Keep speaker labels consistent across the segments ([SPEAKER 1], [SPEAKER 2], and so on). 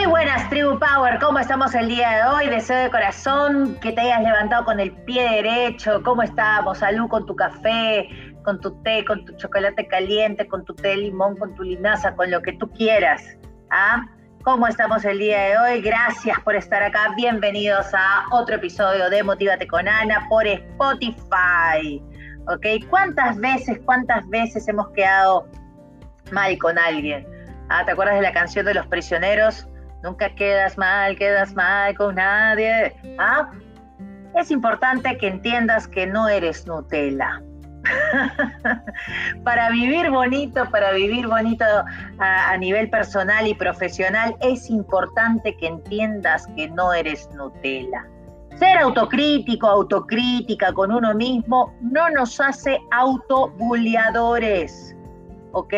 [SPEAKER 1] Muy buenas, Tribu Power. ¿Cómo estamos el día de hoy? Deseo de corazón que te hayas levantado con el pie derecho. ¿Cómo estamos? Salud con tu café, con tu té, con tu chocolate caliente, con tu té de limón, con tu linaza, con lo que tú quieras. ¿Ah? ¿Cómo estamos el día de hoy? Gracias por estar acá. Bienvenidos a otro episodio de Motívate con Ana por Spotify. ¿Ok? ¿Cuántas veces, cuántas veces hemos quedado mal con alguien? Ah, ¿te acuerdas de la canción de los prisioneros? Nunca quedas mal, quedas mal con nadie. ¿Ah? Es importante que entiendas que no eres Nutella. para vivir bonito, para vivir bonito a, nivel personal y profesional, es importante que entiendas que no eres Nutella. Ser autocrítico, autocrítica con uno mismo no nos hace autobuleadores, ¿ok?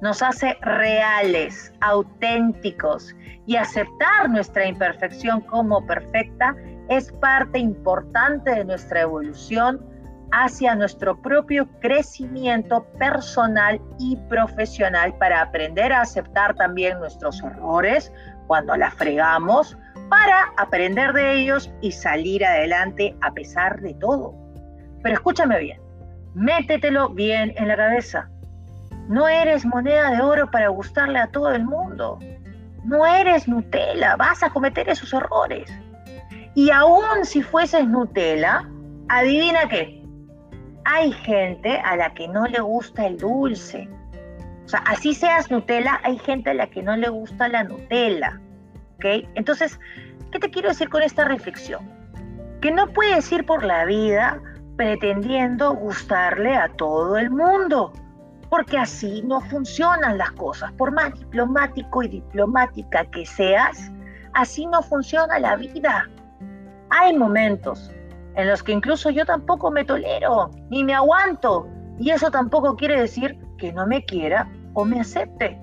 [SPEAKER 1] Nos hace reales, auténticos y aceptar nuestra imperfección como perfecta es parte importante de nuestra evolución hacia nuestro propio crecimiento personal y profesional para aprender a aceptar también nuestros errores cuando la fregamos, para aprender de ellos y salir adelante a pesar de todo. Pero escúchame bien, métetelo bien en la cabeza no eres moneda de oro para gustarle a todo el mundo. No eres Nutella, vas a cometer esos errores. Y aún si fueses Nutella, adivina qué. Hay gente a la que no le gusta el dulce. O sea, así seas Nutella, hay gente a la que no le gusta la Nutella. ¿Ok? Entonces, ¿qué te quiero decir con esta reflexión? Que no puedes ir por la vida pretendiendo gustarle a todo el mundo porque así no funcionan las cosas. Por más diplomático y diplomática que seas, así no funciona la vida. Hay momentos en los que incluso yo tampoco me tolero, ni me aguanto, y eso tampoco quiere decir que no me quiera o me acepte.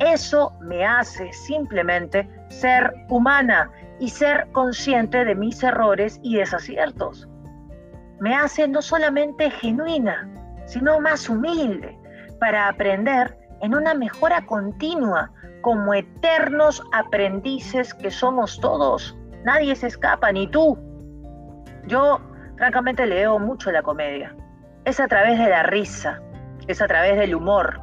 [SPEAKER 1] Eso me hace simplemente ser humana y ser consciente de mis errores y desaciertos. Me hace no solamente genuina, sino más humilde, para aprender en una mejora continua, como eternos aprendices que somos todos. Nadie se escapa, ni tú. Yo, francamente, leo mucho la comedia. Es a través de la risa, es a través del humor,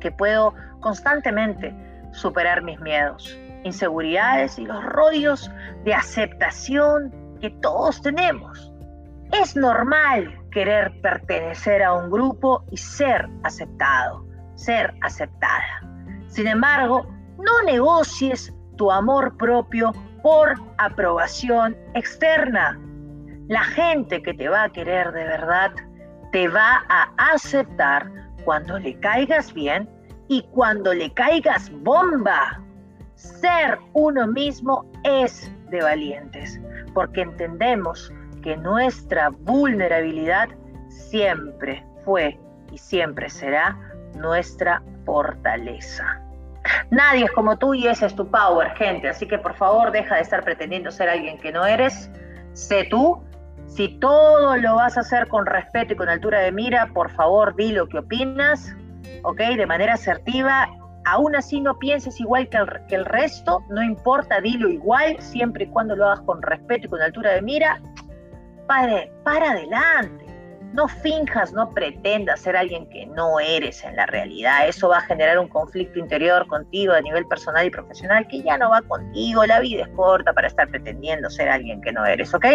[SPEAKER 1] que puedo constantemente superar mis miedos, inseguridades y los rollos de aceptación que todos tenemos. Es normal querer pertenecer a un grupo y ser aceptado, ser aceptada. Sin embargo, no negocies tu amor propio por aprobación externa. La gente que te va a querer de verdad te va a aceptar cuando le caigas bien y cuando le caigas bomba. Ser uno mismo es de valientes, porque entendemos que nuestra vulnerabilidad siempre fue y siempre será nuestra fortaleza. Nadie es como tú y ese es tu power, gente. Así que por favor deja de estar pretendiendo ser alguien que no eres. Sé tú. Si todo lo vas a hacer con respeto y con altura de mira, por favor di lo que opinas, ¿ok? De manera asertiva. Aún así no pienses igual que el, que el resto, no importa, dilo igual, siempre y cuando lo hagas con respeto y con altura de mira para, adelante. No finjas, no pretendas ser alguien que no eres en la realidad. Eso va a generar un conflicto interior contigo a nivel personal y profesional que ya no va contigo. La vida es corta para estar pretendiendo ser alguien que no eres, ¿ok?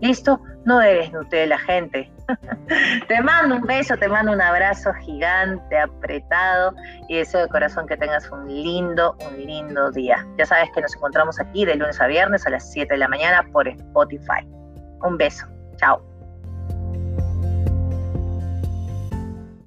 [SPEAKER 1] ¿Listo? No eres Nutella, gente. te mando un beso, te mando un abrazo gigante, apretado y deseo de corazón que tengas un lindo, un lindo día. Ya sabes que nos encontramos aquí de lunes a viernes a las 7 de la mañana por Spotify. Un beso. Chao.